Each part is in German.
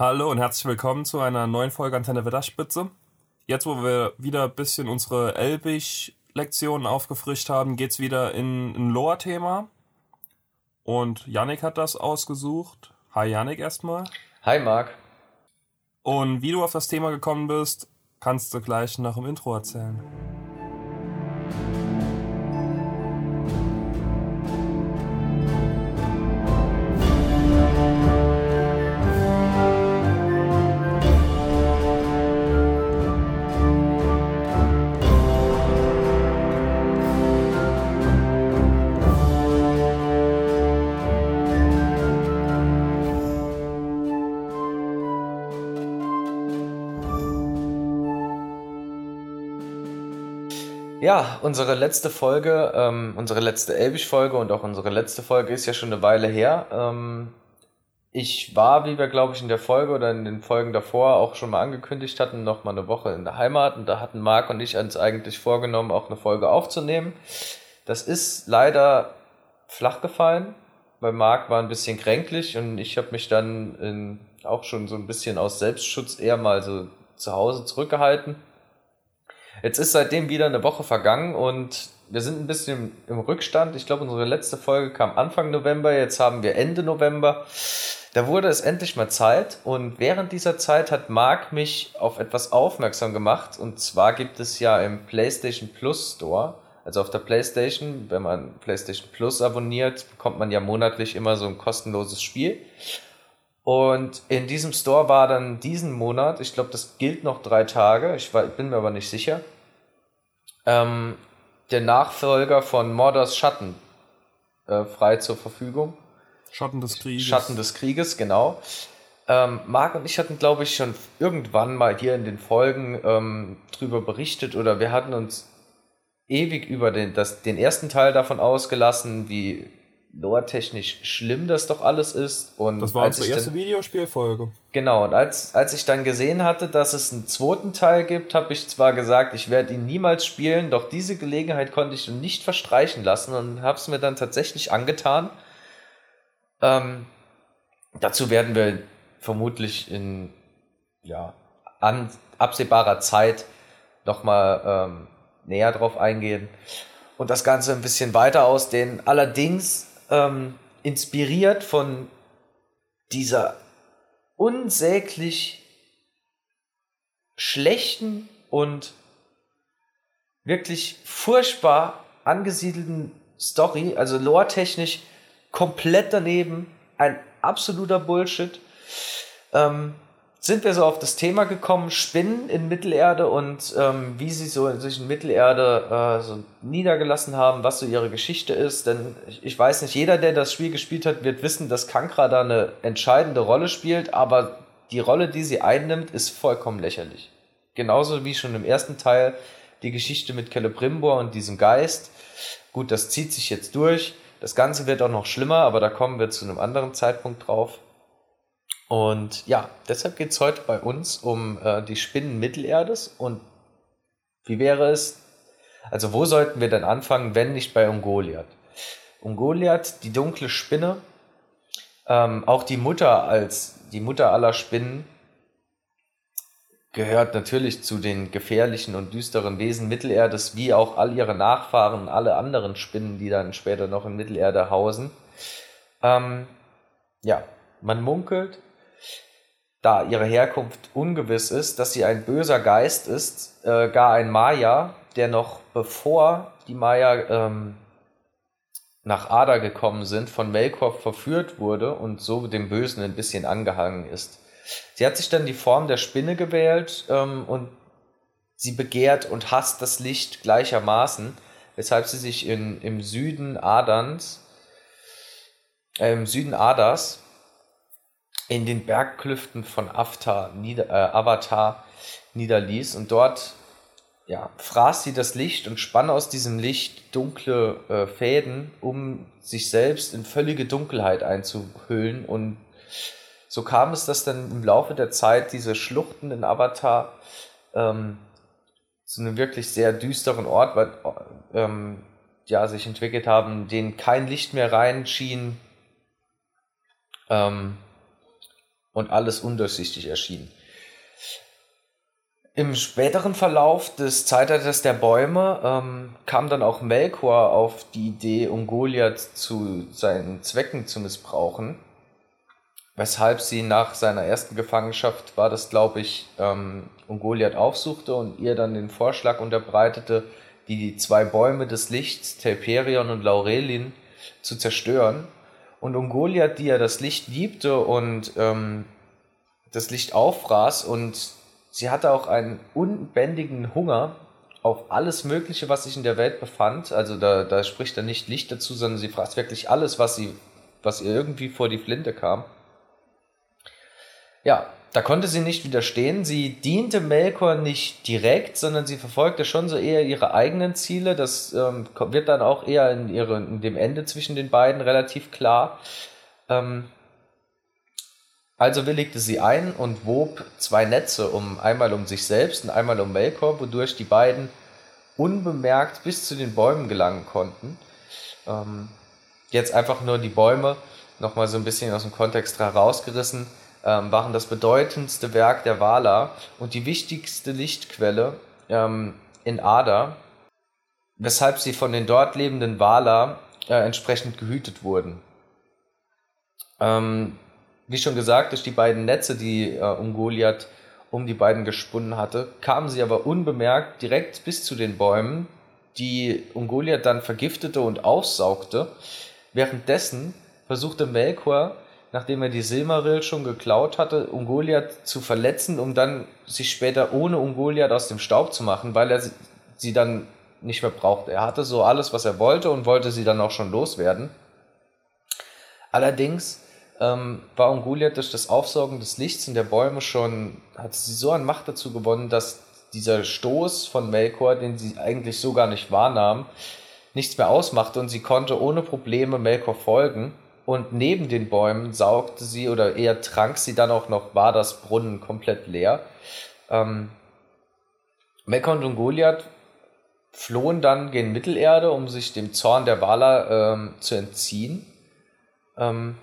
Hallo und herzlich willkommen zu einer neuen Folge Antenne Wetterspitze. Jetzt, wo wir wieder ein bisschen unsere Elbig-Lektionen aufgefrischt haben, geht es wieder in ein Loa-Thema. Und Yannick hat das ausgesucht. Hi Yannick erstmal. Hi Marc. Und wie du auf das Thema gekommen bist, kannst du gleich nach dem Intro erzählen. Ja, unsere letzte Folge, ähm, unsere letzte Elbisch-Folge und auch unsere letzte Folge ist ja schon eine Weile her. Ähm, ich war, wie wir glaube ich in der Folge oder in den Folgen davor auch schon mal angekündigt hatten, noch mal eine Woche in der Heimat und da hatten Marc und ich uns eigentlich vorgenommen, auch eine Folge aufzunehmen. Das ist leider flach gefallen, weil Marc war ein bisschen kränklich und ich habe mich dann in, auch schon so ein bisschen aus Selbstschutz eher mal so zu Hause zurückgehalten Jetzt ist seitdem wieder eine Woche vergangen und wir sind ein bisschen im Rückstand. Ich glaube, unsere letzte Folge kam Anfang November, jetzt haben wir Ende November. Da wurde es endlich mal Zeit und während dieser Zeit hat Marc mich auf etwas aufmerksam gemacht und zwar gibt es ja im PlayStation Plus Store, also auf der PlayStation, wenn man PlayStation Plus abonniert, bekommt man ja monatlich immer so ein kostenloses Spiel. Und in diesem Store war dann diesen Monat, ich glaube, das gilt noch drei Tage, ich bin mir aber nicht sicher, ähm, der Nachfolger von Mordors Schatten äh, frei zur Verfügung. Schatten des Krieges. Schatten des Krieges, genau. Ähm, Marc und ich hatten, glaube ich, schon irgendwann mal hier in den Folgen ähm, drüber berichtet oder wir hatten uns ewig über den, das, den ersten Teil davon ausgelassen, wie lore-technisch schlimm das doch alles ist. Und das war unsere erste Videospielfolge. Genau, und als, als ich dann gesehen hatte, dass es einen zweiten Teil gibt, habe ich zwar gesagt, ich werde ihn niemals spielen, doch diese Gelegenheit konnte ich nicht verstreichen lassen und habe es mir dann tatsächlich angetan. Ähm, dazu werden wir vermutlich in ja, an absehbarer Zeit nochmal ähm, näher drauf eingehen und das Ganze ein bisschen weiter ausdehnen. Allerdings ähm, inspiriert von dieser unsäglich schlechten und wirklich furchtbar angesiedelten Story, also lore-technisch komplett daneben, ein absoluter Bullshit. Ähm, sind wir so auf das Thema gekommen, Spinnen in Mittelerde und ähm, wie sie so sich in Mittelerde äh, so niedergelassen haben, was so ihre Geschichte ist. Denn ich, ich, weiß nicht, jeder, der das Spiel gespielt hat, wird wissen, dass Kankra da eine entscheidende Rolle spielt, aber die Rolle, die sie einnimmt, ist vollkommen lächerlich. Genauso wie schon im ersten Teil die Geschichte mit Celebrimbor und diesem Geist. Gut, das zieht sich jetzt durch. Das Ganze wird auch noch schlimmer, aber da kommen wir zu einem anderen Zeitpunkt drauf. Und ja, deshalb geht es heute bei uns um äh, die Spinnen Mittelerdes und wie wäre es, also wo sollten wir denn anfangen, wenn nicht bei Ungoliath? Ungoliath, die dunkle Spinne, ähm, auch die Mutter als die Mutter aller Spinnen, gehört natürlich zu den gefährlichen und düsteren Wesen Mittelerdes, wie auch all ihre Nachfahren, alle anderen Spinnen, die dann später noch in Mittelerde hausen. Ähm, ja, man munkelt, da ihre Herkunft ungewiss ist, dass sie ein böser Geist ist, äh, gar ein Maya, der noch bevor die Maya ähm, nach Ada gekommen sind, von Melkor verführt wurde und so dem Bösen ein bisschen angehangen ist. Sie hat sich dann die Form der Spinne gewählt ähm, und sie begehrt und hasst das Licht gleichermaßen, weshalb sie sich in, im Süden Adans, äh, im Süden Adas in den Bergklüften von Avatar, nieder, äh, Avatar niederließ und dort ja, fraß sie das Licht und spann aus diesem Licht dunkle äh, Fäden, um sich selbst in völlige Dunkelheit einzuhüllen. Und so kam es, dass dann im Laufe der Zeit diese Schluchten in Avatar ähm, zu einem wirklich sehr düsteren Ort weil, ähm, ja, sich entwickelt haben, denen kein Licht mehr reinschien. Ähm, und alles undurchsichtig erschien. Im späteren Verlauf des Zeitalters der Bäume ähm, kam dann auch Melkor auf die Idee, um Goliath zu seinen Zwecken zu missbrauchen. Weshalb sie nach seiner ersten Gefangenschaft war das, glaube ich, ähm, Ungoliath aufsuchte und ihr dann den Vorschlag unterbreitete, die zwei Bäume des Lichts, Telperion und Laurelin, zu zerstören. Und Ungoliath, die ja das Licht liebte und ähm, das Licht auffraß und sie hatte auch einen unbändigen Hunger auf alles Mögliche, was sich in der Welt befand. Also da, da spricht er nicht Licht dazu, sondern sie fragt wirklich alles, was sie, was ihr irgendwie vor die Flinte kam. Ja, da konnte sie nicht widerstehen. Sie diente Melkor nicht direkt, sondern sie verfolgte schon so eher ihre eigenen Ziele. Das ähm, wird dann auch eher in, ihre, in dem Ende zwischen den beiden relativ klar. Ähm, also willigte sie ein und wob zwei Netze, um einmal um sich selbst und einmal um Melkor, wodurch die beiden unbemerkt bis zu den Bäumen gelangen konnten. Ähm, jetzt einfach nur die Bäume nochmal so ein bisschen aus dem Kontext herausgerissen, ähm, waren das bedeutendste Werk der Wala und die wichtigste Lichtquelle ähm, in Ada, weshalb sie von den dort lebenden Wala äh, entsprechend gehütet wurden. Ähm, wie schon gesagt, durch die beiden Netze, die äh, Ungoliath um die beiden gesponnen hatte, kamen sie aber unbemerkt direkt bis zu den Bäumen, die Ungoliath dann vergiftete und aufsaugte. Währenddessen versuchte Melkor, nachdem er die Silmaril schon geklaut hatte, Ungoliath zu verletzen, um dann sich später ohne Ungoliath aus dem Staub zu machen, weil er sie dann nicht mehr brauchte. Er hatte so alles, was er wollte und wollte sie dann auch schon loswerden. Allerdings ähm, war Ungoliath durch das Aufsaugen des Lichts in der Bäume schon, hat sie so an Macht dazu gewonnen, dass dieser Stoß von Melkor, den sie eigentlich so gar nicht wahrnahm, nichts mehr ausmachte und sie konnte ohne Probleme Melkor folgen. Und neben den Bäumen saugte sie oder eher trank sie dann auch noch war das Brunnen komplett leer. Ähm, Melkor und Ungoliath flohen dann gen Mittelerde, um sich dem Zorn der Wala ähm, zu entziehen. Ähm,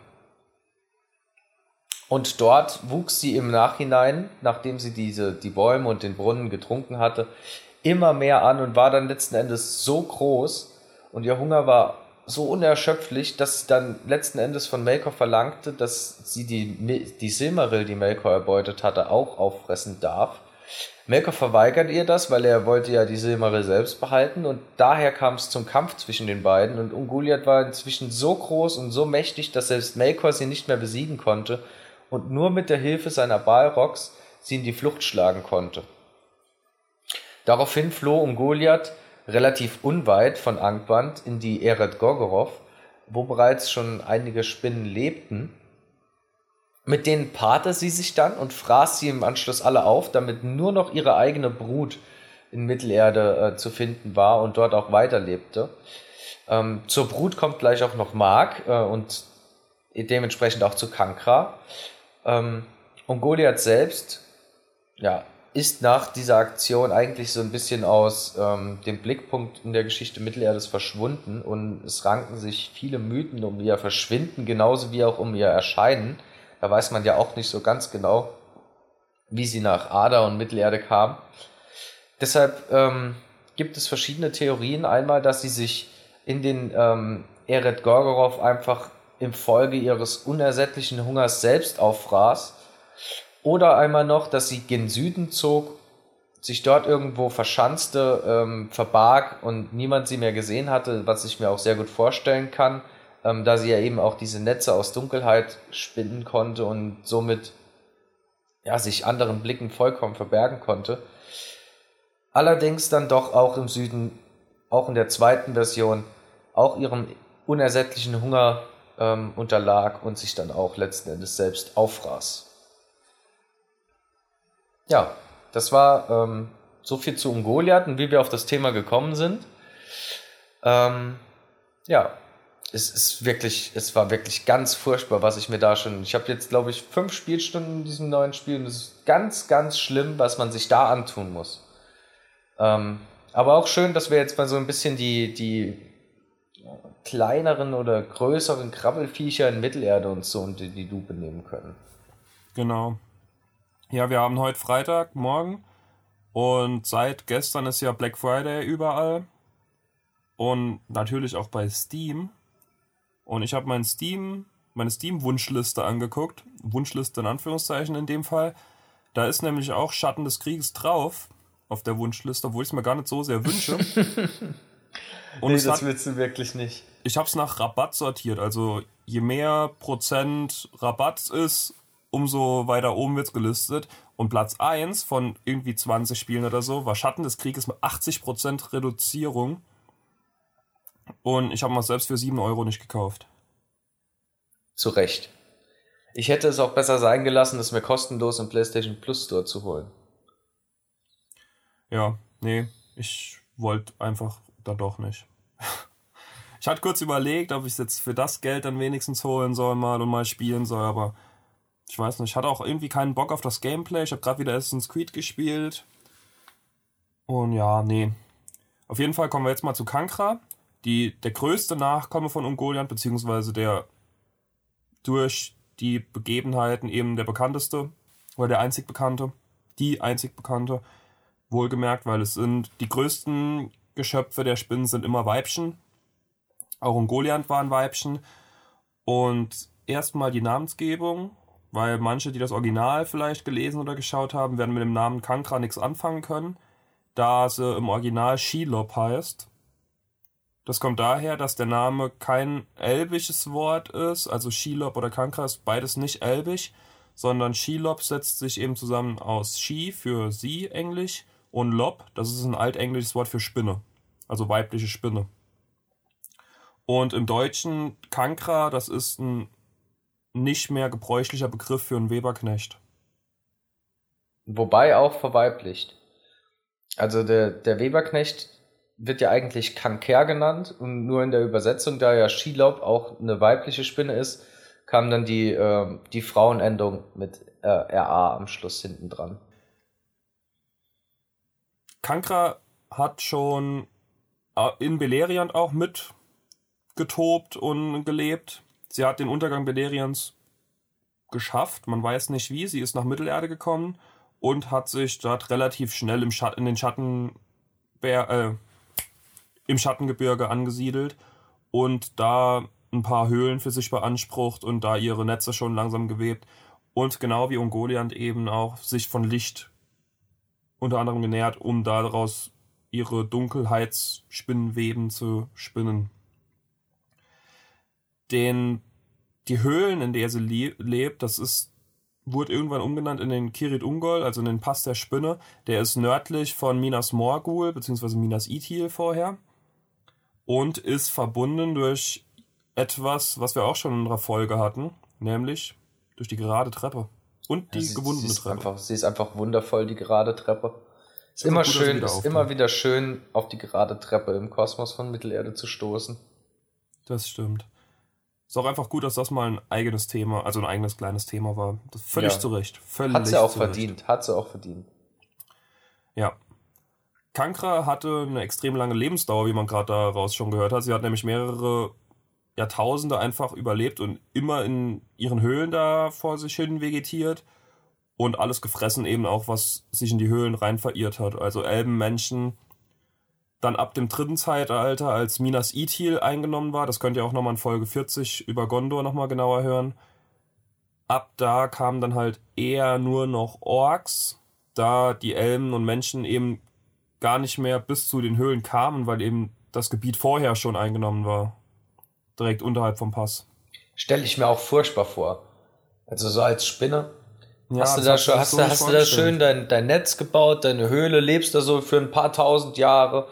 und dort wuchs sie im Nachhinein, nachdem sie diese, die Bäume und den Brunnen getrunken hatte, immer mehr an und war dann letzten Endes so groß und ihr Hunger war so unerschöpflich, dass sie dann letzten Endes von Melkor verlangte, dass sie die, die Silmaril, die Melkor erbeutet hatte, auch auffressen darf. Melkor verweigert ihr das, weil er wollte ja die Silmaril selbst behalten und daher kam es zum Kampf zwischen den beiden und Ungoliath war inzwischen so groß und so mächtig, dass selbst Melkor sie nicht mehr besiegen konnte und nur mit der Hilfe seiner Balrogs sie in die Flucht schlagen konnte. Daraufhin floh Ungoliath relativ unweit von Angband in die Eret Gorgorov, wo bereits schon einige Spinnen lebten. Mit denen paarte sie sich dann und fraß sie im Anschluss alle auf, damit nur noch ihre eigene Brut in Mittelerde äh, zu finden war und dort auch weiterlebte. Ähm, zur Brut kommt gleich auch noch Mark äh, und dementsprechend auch zu Kankra. Ähm, und Goliath selbst, ja, ist nach dieser Aktion eigentlich so ein bisschen aus ähm, dem Blickpunkt in der Geschichte Mittelerdes verschwunden und es ranken sich viele Mythen um ihr Verschwinden, genauso wie auch um ihr Erscheinen. Da weiß man ja auch nicht so ganz genau, wie sie nach Ada und Mittelerde kam. Deshalb ähm, gibt es verschiedene Theorien. Einmal, dass sie sich in den ähm, Eret Gorgorov einfach infolge ihres unersättlichen Hungers selbst auffraß, oder einmal noch, dass sie gen Süden zog, sich dort irgendwo verschanzte, ähm, verbarg und niemand sie mehr gesehen hatte, was ich mir auch sehr gut vorstellen kann, ähm, da sie ja eben auch diese Netze aus Dunkelheit spinnen konnte und somit ja, sich anderen Blicken vollkommen verbergen konnte. Allerdings dann doch auch im Süden, auch in der zweiten Version, auch ihrem unersättlichen Hunger ähm, unterlag und sich dann auch letzten Endes selbst auffraß. Ja, das war ähm, so viel zu Ungoliath und wie wir auf das Thema gekommen sind. Ähm, ja, es ist wirklich, es war wirklich ganz furchtbar, was ich mir da schon. Ich habe jetzt, glaube ich, fünf Spielstunden in diesem neuen Spiel und es ist ganz, ganz schlimm, was man sich da antun muss. Ähm, aber auch schön, dass wir jetzt mal so ein bisschen die, die kleineren oder größeren Krabbelfiecher in Mittelerde und so unter die Lupe nehmen können. Genau. Ja, wir haben heute Freitag, morgen. Und seit gestern ist ja Black Friday überall. Und natürlich auch bei Steam. Und ich habe mein Steam, meine Steam-Wunschliste angeguckt. Wunschliste in Anführungszeichen in dem Fall. Da ist nämlich auch Schatten des Krieges drauf auf der Wunschliste, obwohl ich es mir gar nicht so sehr wünsche. Und nee, das hat, willst du wirklich nicht. Ich habe es nach Rabatt sortiert. Also je mehr Prozent Rabatt ist, umso weiter oben wird es gelistet. Und Platz 1 von irgendwie 20 Spielen oder so war Schatten des Krieges mit 80% Reduzierung. Und ich habe mal selbst für 7 Euro nicht gekauft. Zu Recht. Ich hätte es auch besser sein gelassen, es mir kostenlos im PlayStation Plus Store zu holen. Ja, nee, ich wollte einfach da doch nicht. Ich hatte kurz überlegt, ob ich es jetzt für das Geld dann wenigstens holen soll mal und mal spielen soll, aber ich weiß nicht, ich hatte auch irgendwie keinen Bock auf das Gameplay. Ich habe gerade wieder Assassin's Creed gespielt. Und ja, nee. Auf jeden Fall kommen wir jetzt mal zu Kankra, die der größte Nachkomme von Ungoliant, beziehungsweise der durch die Begebenheiten eben der bekannteste oder der einzig bekannte, die einzig bekannte. Wohlgemerkt, weil es sind die größten Geschöpfe der Spinnen sind immer Weibchen. Auch Ungoliant war ein Weibchen. Und erstmal die Namensgebung, weil manche, die das Original vielleicht gelesen oder geschaut haben, werden mit dem Namen Kankra nichts anfangen können, da sie im Original Shelob heißt. Das kommt daher, dass der Name kein elbisches Wort ist, also Shelob oder Kankra ist beides nicht elbisch, sondern Shelob setzt sich eben zusammen aus She für sie, Englisch, und Lob, das ist ein altenglisches Wort für Spinne, also weibliche Spinne. Und im Deutschen Kankra, das ist ein nicht mehr gebräuchlicher Begriff für einen Weberknecht. Wobei auch verweiblicht. Also der, der Weberknecht wird ja eigentlich Kanker genannt und nur in der Übersetzung, da ja Skilob auch eine weibliche Spinne ist, kam dann die, äh, die Frauenendung mit äh, RA am Schluss hinten dran. Kankra hat schon äh, in Beleriand auch mit getobt und gelebt. Sie hat den Untergang Belerians geschafft. Man weiß nicht wie. Sie ist nach Mittelerde gekommen und hat sich dort relativ schnell im Schatten, in den Schatten, äh, im Schattengebirge angesiedelt und da ein paar Höhlen für sich beansprucht und da ihre Netze schon langsam gewebt und genau wie Ungoliant eben auch sich von Licht unter anderem genährt, um daraus ihre Dunkelheitsspinnenweben zu spinnen. Den, die Höhlen, in der sie le lebt, das ist, wurde irgendwann umgenannt in den Kirit Ungol, also in den Pass der Spinne. Der ist nördlich von Minas Morgul, beziehungsweise Minas Ithil vorher. Und ist verbunden durch etwas, was wir auch schon in unserer Folge hatten, nämlich durch die gerade Treppe. Und die ja, sie, gewundene sie Treppe. Einfach, sie ist einfach wundervoll, die gerade Treppe. Ist immer gut, schön, ist immer wieder schön, auf die gerade Treppe im Kosmos von Mittelerde zu stoßen. Das stimmt. Ist auch einfach gut, dass das mal ein eigenes Thema, also ein eigenes kleines Thema war. Das völlig ja. zu Recht. Völlig hat sie auch verdient. Hat sie auch verdient. Ja. Kankra hatte eine extrem lange Lebensdauer, wie man gerade daraus schon gehört hat. Sie hat nämlich mehrere Jahrtausende einfach überlebt und immer in ihren Höhlen da vor sich hin vegetiert und alles gefressen eben auch, was sich in die Höhlen rein verirrt hat. Also Elbenmenschen. Dann ab dem dritten Zeitalter, als Minas Ithil eingenommen war, das könnt ihr auch nochmal in Folge 40 über Gondor nochmal genauer hören. Ab da kamen dann halt eher nur noch Orks, da die Elben und Menschen eben gar nicht mehr bis zu den Höhlen kamen, weil eben das Gebiet vorher schon eingenommen war direkt unterhalb vom Pass. Stelle ich mir auch furchtbar vor. Also so als Spinne. Ja, hast du da, schon, hast, so hast du da schön dein, dein Netz gebaut, deine Höhle, lebst da so für ein paar tausend Jahre.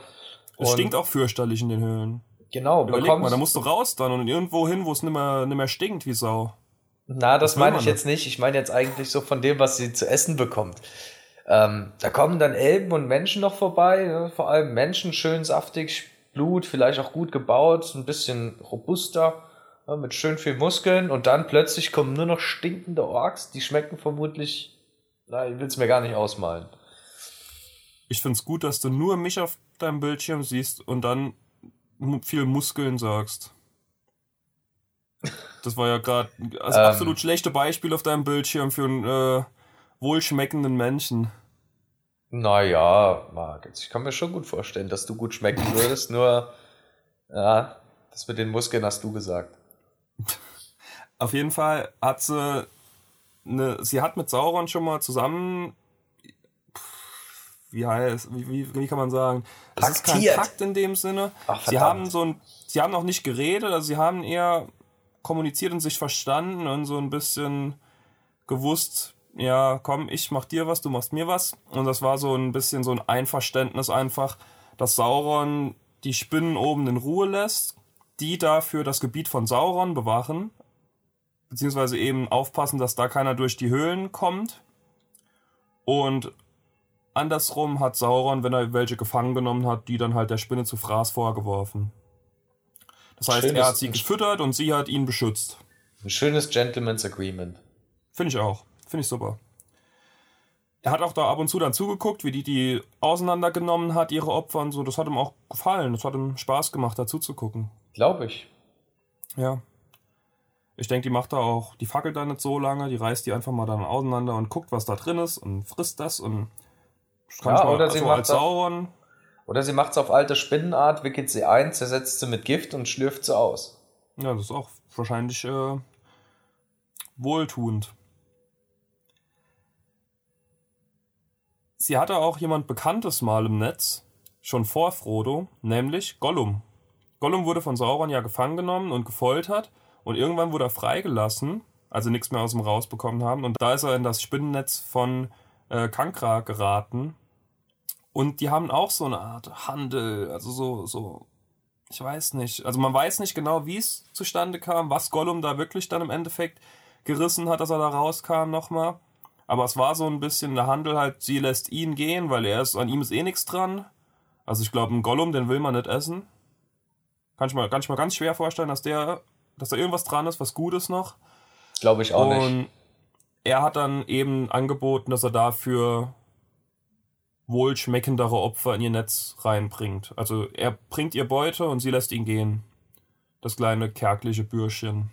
Es stinkt auch fürchterlich in den Höhlen. Genau, Überleg mal, da musst du raus dann und irgendwo hin, wo es nicht mehr, nicht mehr stinkt wie Sau. Na, das, das meine ich jetzt nicht. Ich meine jetzt eigentlich so von dem, was sie zu essen bekommt. Ähm, da kommen dann Elben und Menschen noch vorbei, ne? vor allem Menschen schön saftig, Blut, vielleicht auch gut gebaut, ein bisschen robuster, ja, mit schön viel Muskeln und dann plötzlich kommen nur noch stinkende Orks, die schmecken vermutlich, na, ich will es mir gar nicht ausmalen. Ich find's gut, dass du nur mich auf deinem Bildschirm siehst und dann viel Muskeln sagst. Das war ja gerade das Ähm. absolut schlechte Beispiel auf deinem Bildschirm für einen äh, wohlschmeckenden Menschen. Naja, Marc, ich kann mir schon gut vorstellen, dass du gut schmecken würdest, nur, ja, das mit den Muskeln hast du gesagt. Auf jeden Fall hat sie eine, sie hat mit Sauron schon mal zusammen, wie heißt, wie, wie, wie kann man sagen, es ist kein. Pakt in dem Sinne. Ach, sie haben so ein, sie haben noch nicht geredet, also sie haben eher kommuniziert und sich verstanden und so ein bisschen gewusst, ja, komm, ich mach dir was, du machst mir was. Und das war so ein bisschen so ein Einverständnis einfach, dass Sauron die Spinnen oben in Ruhe lässt, die dafür das Gebiet von Sauron bewachen, beziehungsweise eben aufpassen, dass da keiner durch die Höhlen kommt. Und andersrum hat Sauron, wenn er welche gefangen genommen hat, die dann halt der Spinne zu Fraß vorgeworfen. Das heißt, Schönes- er hat sie gefüttert und sie hat ihn beschützt. Ein schönes Gentleman's Agreement. Finde ich auch. Finde ich super. Er hat auch da ab und zu dann zugeguckt, wie die die auseinandergenommen hat, ihre Opfer und so. Das hat ihm auch gefallen. Das hat ihm Spaß gemacht, dazu zu gucken. Glaube ich. Ja. Ich denke, die macht da auch, die fackelt da nicht so lange, die reißt die einfach mal dann auseinander und guckt, was da drin ist und frisst das und Ja, mal, oder sie also macht als Sauron, Oder sie macht's auf alte Spinnenart, wickelt sie ein, zersetzt sie mit Gift und schlürft sie aus. ja, das ist auch wahrscheinlich äh, wohltuend. Sie hatte auch jemand Bekanntes mal im Netz, schon vor Frodo, nämlich Gollum. Gollum wurde von Sauron ja gefangen genommen und gefoltert und irgendwann wurde er freigelassen, also nichts mehr aus ihm rausbekommen haben. Und da ist er in das Spinnennetz von äh, Kankra geraten. Und die haben auch so eine Art Handel, also so, so, ich weiß nicht. Also man weiß nicht genau, wie es zustande kam, was Gollum da wirklich dann im Endeffekt gerissen hat, dass er da rauskam nochmal. Aber es war so ein bisschen der Handel halt, sie lässt ihn gehen, weil er ist, an ihm ist eh nichts dran. Also ich glaube, ein Gollum, den will man nicht essen. Kann ich, mal, kann ich mir ganz schwer vorstellen, dass der, dass da irgendwas dran ist, was gut ist noch. Glaube ich auch nicht. Er hat dann eben angeboten, dass er dafür wohlschmeckendere Opfer in ihr Netz reinbringt. Also er bringt ihr Beute und sie lässt ihn gehen. Das kleine kärgliche Bürschchen.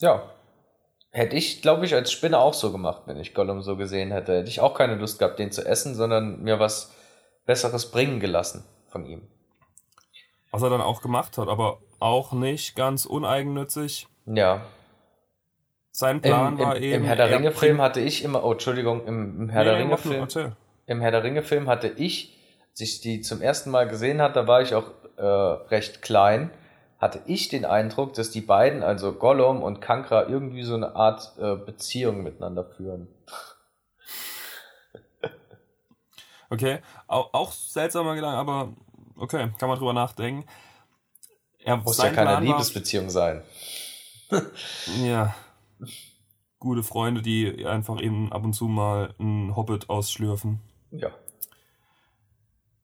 Ja. Hätte ich, glaube ich, als Spinne auch so gemacht, wenn ich Gollum so gesehen hätte. Hätte ich auch keine Lust gehabt, den zu essen, sondern mir was Besseres bringen gelassen von ihm. Was er dann auch gemacht hat, aber auch nicht ganz uneigennützig. Ja. Sein Plan Im, im, war eben. Im Herr der er Ringe-Film hatte ich immer, oh, Entschuldigung, im, im Herr Nee, der Ringe-Film im Herr der Ringe-Film hatte ich, als ich die zum ersten Mal gesehen hatte, da war ich auch äh, recht klein, hatte ich den Eindruck, dass die beiden, also Gollum und Kankra, irgendwie so eine Art äh, Beziehung miteinander führen. Okay, auch, auch seltsamer Gedanke, aber okay, kann man drüber nachdenken. Er, Muss ja keine Plan war- Liebesbeziehung sein. Ja. Gute Freunde, die einfach eben ab und zu mal einen Hobbit ausschlürfen. Ja.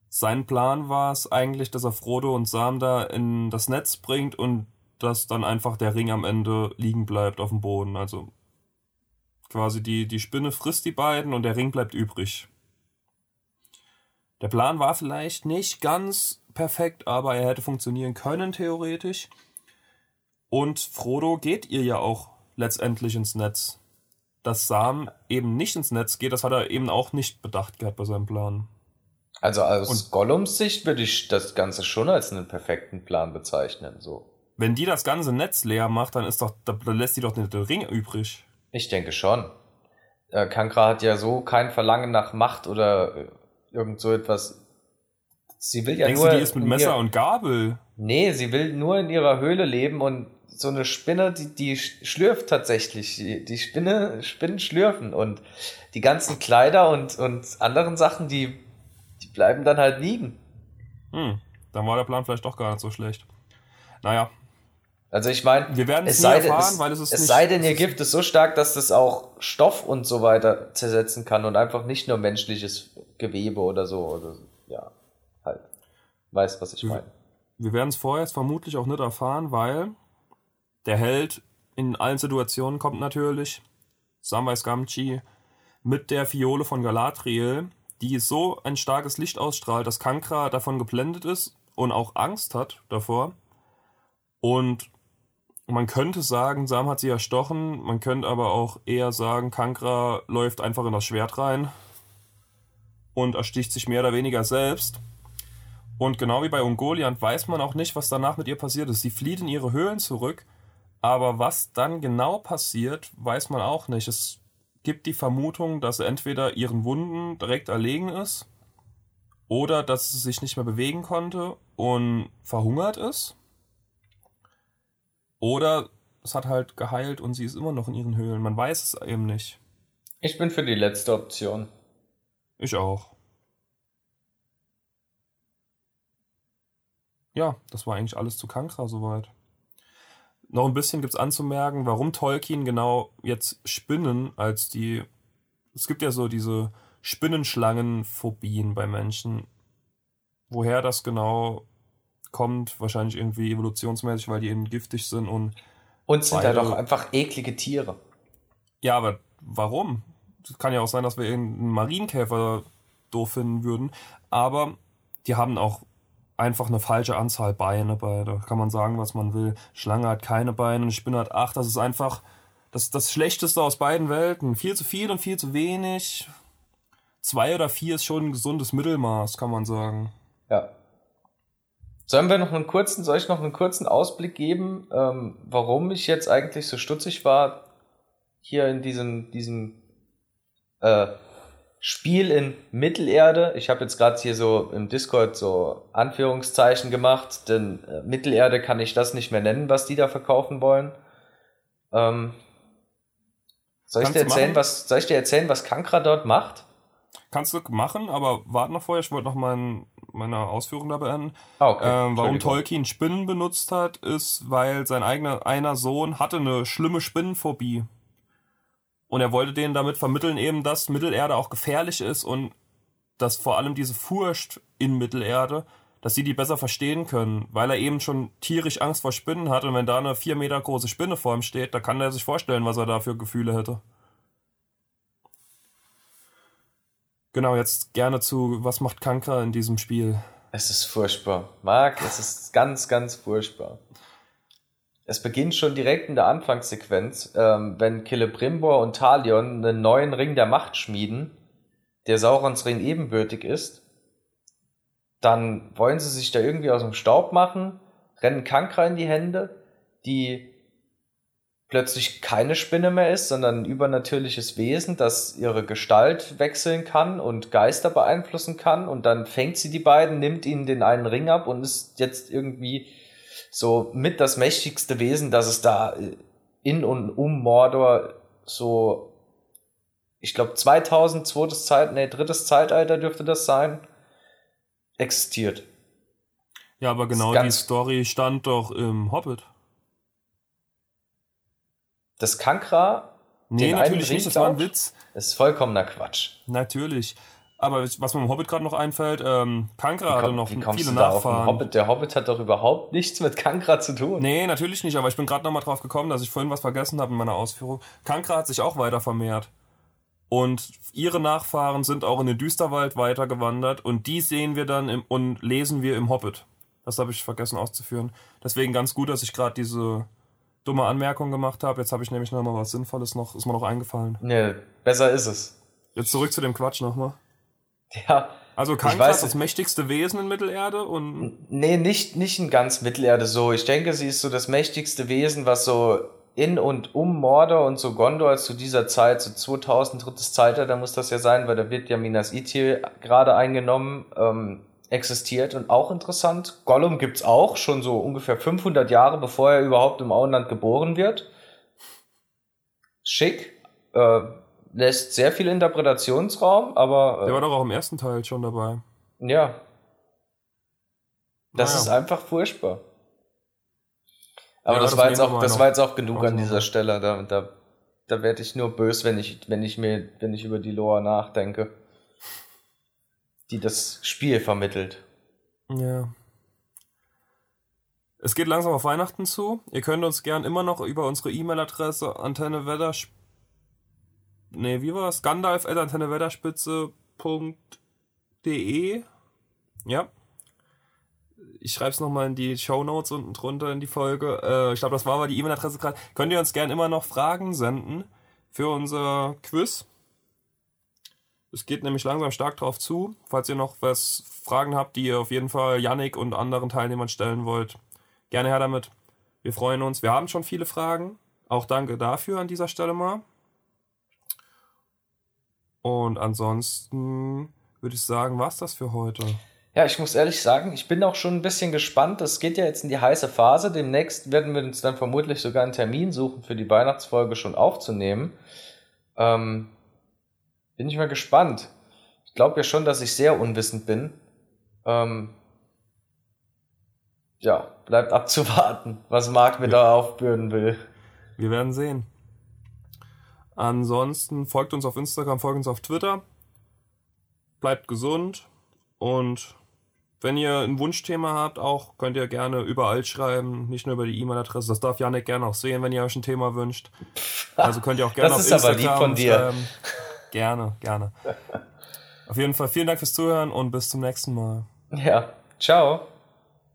Sein Plan war es eigentlich, dass er Frodo und Sam da in das Netz bringt und dass dann einfach der Ring am Ende liegen bleibt auf dem Boden. Also quasi die, die Spinne frisst die beiden und der Ring bleibt übrig. Der Plan war vielleicht nicht ganz perfekt, aber er hätte funktionieren können, theoretisch. Und Frodo geht ihr ja auch letztendlich ins Netz. Dass Sam eben nicht ins Netz geht, das hat er eben auch nicht bedacht gehabt bei seinem Plan. Also aus Und- Gollums Sicht würde ich das Ganze schon als einen perfekten Plan bezeichnen. So. Wenn die das ganze Netz leer macht, dann ist doch, da, da lässt sie doch den Ring übrig. Ich denke schon. Äh, Kankra hat ja so kein Verlangen nach Macht oder äh, irgend so etwas. Sie will ja Denkst nur. du, die ist mit Messer und Gabel? Nee, sie will nur in ihrer Höhle leben und so eine Spinne, die, die sch- schlürft tatsächlich. Die, die Spinne, Spinnen schlürfen und die ganzen Kleider und, und anderen Sachen, die, die bleiben dann halt liegen. Hm, dann war der Plan vielleicht doch gar nicht so schlecht. Naja, Also ich meine, wir werden es es nie sei, denn, erfahren, es, weil es ist es nicht... sei denn, ihr es Gift ist so stark, dass das auch Stoff und so weiter zersetzen kann und einfach nicht nur menschliches Gewebe oder so. Oder, ja, halt. Weißt, was ich meine. Wir werden es vorerst vermutlich auch nicht erfahren, weil der Held in allen Situationen kommt natürlich, Samwise Gamgee, mit der Fiole von Galadriel, die so ein starkes Licht ausstrahlt, dass Kankra davon geblendet ist und auch Angst hat davor. Und man könnte sagen, Sam hat sie erstochen. Man könnte aber auch eher sagen, Kankra läuft einfach in das Schwert rein und ersticht sich mehr oder weniger selbst. Und genau wie bei Ungoliant weiß man auch nicht, was danach mit ihr passiert ist. Sie flieht in ihre Höhlen zurück, aber was dann genau passiert, weiß man auch nicht. Es gibt die Vermutung, dass sie entweder ihren Wunden direkt erlegen ist oder dass sie sich nicht mehr bewegen konnte und verhungert ist. Oder es hat halt geheilt und sie ist immer noch in ihren Höhlen. Man weiß es eben nicht. Ich bin für die letzte Option. Ich auch. Ja, das war eigentlich alles zu Kankra soweit. Noch ein bisschen gibt's anzumerken, warum Tolkien genau jetzt Spinnen als die. Es gibt ja so diese Spinnenschlangenphobien bei Menschen. Woher das genau kommt, wahrscheinlich irgendwie evolutionsmäßig, weil die eben giftig sind und. Und sind halt auch einfach eklige Tiere. Ja, aber warum? Es kann ja auch sein, dass wir irgendeinen Marienkäfer doof finden würden. Aber die haben auch einfach eine falsche Anzahl Beine bei. Da kann man sagen, was man will. Schlange hat keine Beine, eine Spinne hat acht. Das ist einfach das, das Schlechteste aus beiden Welten. Viel zu viel und viel zu wenig. Zwei oder vier ist schon ein gesundes Mittelmaß, kann man sagen. Ja. Sollen wir noch einen kurzen, soll ich noch einen kurzen Ausblick geben, ähm, warum ich jetzt eigentlich so stutzig war, hier in diesem, diesem äh, Spiel in Mittelerde. Ich habe jetzt gerade hier so im Discord so Anführungszeichen gemacht, denn äh, Mittelerde kann ich das nicht mehr nennen, was die da verkaufen wollen. Ähm, soll, ich dir erzählen, was, soll ich dir erzählen, was Kankra dort macht? Kannst du machen, aber warte noch vorher, ich wollte noch mein, meine Ausführung da beenden. Ah, okay. ähm, warum Tolkien Spinnen benutzt hat, ist, weil sein eigener einer Sohn hatte eine schlimme Spinnenphobie. Und er wollte denen damit vermitteln eben, dass Mittelerde auch gefährlich ist und dass vor allem diese Furcht in Mittelerde, dass sie die besser verstehen können, weil er eben schon tierisch Angst vor Spinnen hat und wenn da eine vier Meter große Spinne vor ihm steht, da kann er sich vorstellen, was er da für Gefühle hätte. Genau, jetzt gerne zu, was macht Kanker in diesem Spiel? Es ist furchtbar. Marc, es ist ganz, ganz furchtbar. Es beginnt schon direkt in der Anfangssequenz, ähm, wenn Celebrimbor und Talion einen neuen Ring der Macht schmieden, der Saurons Ring ebenbürtig ist. Dann wollen sie sich da irgendwie aus dem Staub machen, rennen Kankra in die Hände, die plötzlich keine Spinne mehr ist, sondern ein übernatürliches Wesen, das ihre Gestalt wechseln kann und Geister beeinflussen kann. Und dann fängt sie die beiden, nimmt ihnen den einen Ring ab und ist jetzt irgendwie so mit das mächtigste Wesen, das es da in und um Mordor so, ich glaube 2000, zweites Zeit, nee, drittes Zeitalter dürfte das sein, existiert. Ja, aber genau die Story stand doch im Hobbit. Das Kankra. Nee, natürlich nicht, das war ein Witz. Das ist vollkommener Quatsch. Natürlich. Aber was mir im Hobbit gerade noch einfällt, ähm, Kankra hatte noch viele Nachfahren. Hobbit? Der Hobbit hat doch überhaupt nichts mit Kankra zu tun. Nee, natürlich nicht, aber ich bin gerade noch mal drauf gekommen, dass ich vorhin was vergessen habe in meiner Ausführung. Kankra hat sich auch weiter vermehrt. Und ihre Nachfahren sind auch in den Düsterwald weitergewandert und die sehen wir dann im, und lesen wir im Hobbit. Das habe ich vergessen auszuführen. Deswegen ganz gut, dass ich gerade diese dumme Anmerkung gemacht habe. Jetzt habe ich nämlich noch mal was Sinnvolles noch, ist mir noch eingefallen. Nee, besser ist es. Jetzt zurück zu dem Quatsch nochmal. Ja. Also Kankra ist das mächtigste Wesen in Mittelerde und. Nee, nicht, nicht in ganz Mittelerde so. Ich denke, sie ist so das mächtigste Wesen, was so in und um Mordor und so Gondor zu dieser Zeit, so 2000 drittes Zeitalter, da muss das ja sein, weil da wird ja Minas Ithil gerade eingenommen, ähm, existiert und auch interessant. Gollum gibt's auch schon so ungefähr 500 Jahre, bevor er überhaupt im Auenland geboren wird. Schick. Äh, lässt sehr viel Interpretationsraum, aber. Äh, Der war doch auch im ersten Teil schon dabei. Ja. Das naja. ist einfach furchtbar. Aber ja, das, das, war jetzt auch, das war jetzt auch genug an dieser Stelle. Da, da, da werde ich nur böse, wenn ich, wenn ich mir, wenn ich über die Lore nachdenke. Die das Spiel vermittelt. Ja. Es geht langsam auf Weihnachten zu. Ihr könnt uns gern immer noch über unsere E-Mail-Adresse Antenne Nee, wie war das? Gandalf at antennewetterspitze.de Ja. ich schreibe es nochmal in die Show Notes unten drunter in die Folge. Äh, ich glaube, das war aber die E-Mail-Adresse gerade. Könnt ihr uns gerne immer noch Fragen senden für unser Quiz. Es geht nämlich langsam stark drauf zu. Falls ihr noch was Fragen habt, die ihr auf jeden Fall Yannick und anderen Teilnehmern stellen wollt, gerne her damit. Wir freuen uns. Wir haben schon viele Fragen. Auch danke dafür an dieser Stelle mal. Und ansonsten würde ich sagen, war's das für heute. Ja, ich muss ehrlich sagen, ich bin auch schon ein bisschen gespannt. Es geht ja jetzt in die heiße Phase. Demnächst werden wir uns dann vermutlich sogar einen Termin suchen, für die Weihnachtsfolge schon aufzunehmen. Ähm, bin ich mal gespannt. Ich glaube ja schon, dass ich sehr unwissend bin. Ähm, ja, bleibt abzuwarten, was Marc mir ja. da aufbürden will. Wir werden sehen. Ansonsten folgt uns auf Instagram, folgt uns auf Twitter. Bleibt gesund und wenn ihr ein Wunschthema habt, auch könnt ihr gerne überall schreiben, nicht nur über die E-Mail-Adresse. Das darf Janik gerne auch sehen, wenn ihr euch ein Thema wünscht. Also könnt ihr auch gerne das auf Instagram ist aber lieb von dir. schreiben. Gerne, gerne. Auf jeden Fall vielen Dank fürs Zuhören und bis zum nächsten Mal. Ja, ciao.